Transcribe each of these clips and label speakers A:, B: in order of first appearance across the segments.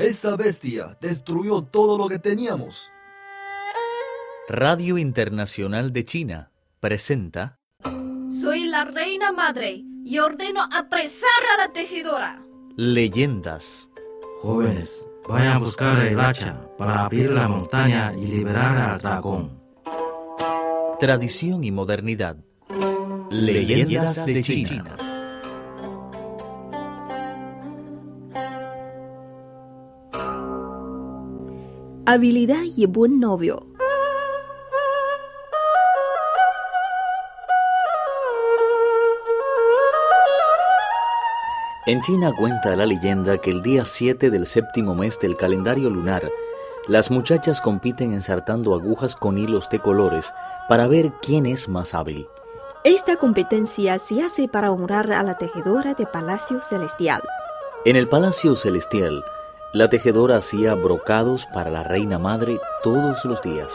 A: Esa bestia destruyó todo lo que teníamos.
B: Radio Internacional de China presenta
C: Soy la reina madre y ordeno apresar a la tejedora.
B: Leyendas.
D: Jóvenes, vayan a buscar el hacha para abrir la montaña y liberar al dragón.
B: Tradición y modernidad. Leyendas de China.
C: Habilidad y buen novio.
B: En China cuenta la leyenda que el día 7 del séptimo mes del calendario lunar, las muchachas compiten ensartando agujas con hilos de colores para ver quién es más hábil.
C: Esta competencia se hace para honrar a la tejedora de Palacio Celestial.
B: En el Palacio Celestial, la tejedora hacía brocados para la reina madre todos los días.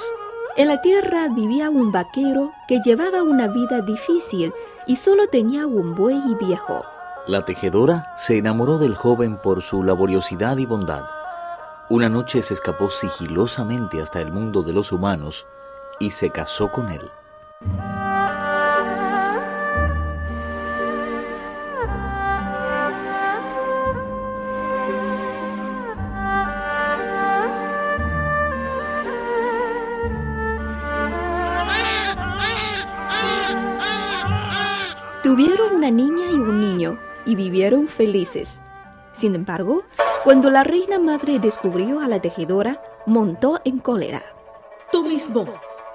C: En la tierra vivía un vaquero que llevaba una vida difícil y solo tenía un buey viejo.
B: La tejedora se enamoró del joven por su laboriosidad y bondad. Una noche se escapó sigilosamente hasta el mundo de los humanos y se casó con él.
C: Tuvieron una niña y un niño y vivieron felices. Sin embargo, cuando la reina madre descubrió a la tejedora, montó en cólera.
E: Tú mismo,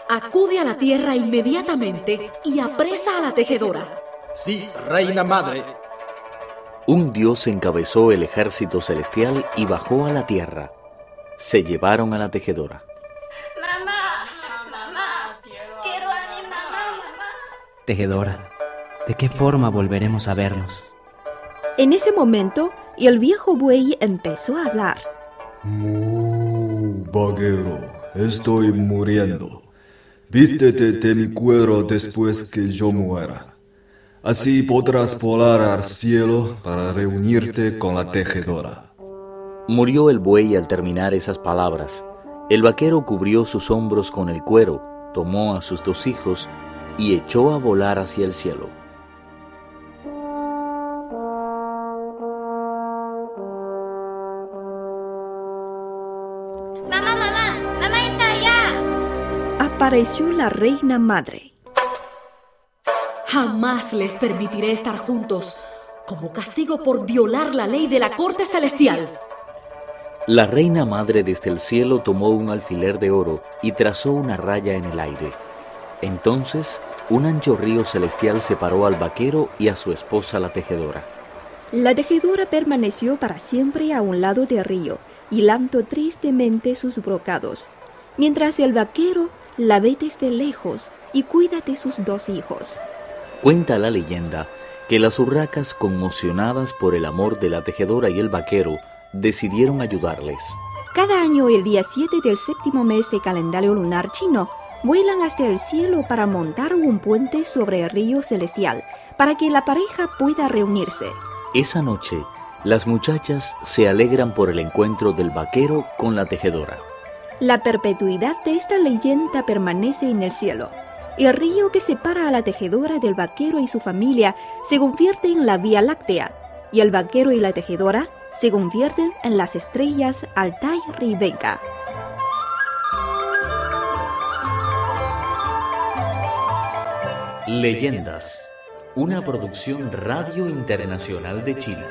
E: acude a la tierra inmediatamente y apresa a la tejedora.
A: Sí, reina madre.
B: Un dios encabezó el ejército celestial y bajó a la tierra. Se llevaron a la tejedora.
F: Mamá, mamá, quiero a mi mamá, mamá.
G: Tejedora, ¿de qué forma volveremos a vernos?
C: En ese momento, el viejo buey empezó a hablar.
A: Mu, vaquero, estoy muriendo. Vístete de mi cuero después que yo muera. Así podrás volar al cielo para reunirte con la tejedora.
B: Murió el buey al terminar esas palabras. El vaquero cubrió sus hombros con el cuero, tomó a sus dos hijos y echó a volar hacia el cielo.
C: Apareció la reina madre.
E: Jamás les permitiré estar juntos como castigo por violar la ley de la corte celestial.
B: La reina madre desde el cielo tomó un alfiler de oro y trazó una raya en el aire. Entonces, un ancho río celestial separó al vaquero y a su esposa la tejedora.
C: La tejedora permaneció para siempre a un lado del río, hilando tristemente sus brocados, mientras el vaquero la ve desde lejos y cuida de sus dos hijos.
B: Cuenta la leyenda que las urracas, conmocionadas por el amor de la tejedora y el vaquero, decidieron ayudarles.
C: Cada año, el día 7 del séptimo mes del calendario lunar chino, vuelan hasta el cielo para montar un puente sobre el río celestial, para que la pareja pueda reunirse.
B: Esa noche, las muchachas se alegran por el encuentro del vaquero con la tejedora.
C: La perpetuidad de esta leyenda permanece en el cielo. El río que separa a la tejedora del vaquero y su familia se convierte en la Vía Láctea, y el vaquero y la tejedora se convierten en las estrellas Altai y Vega.
B: Leyendas, una producción Radio Internacional de China.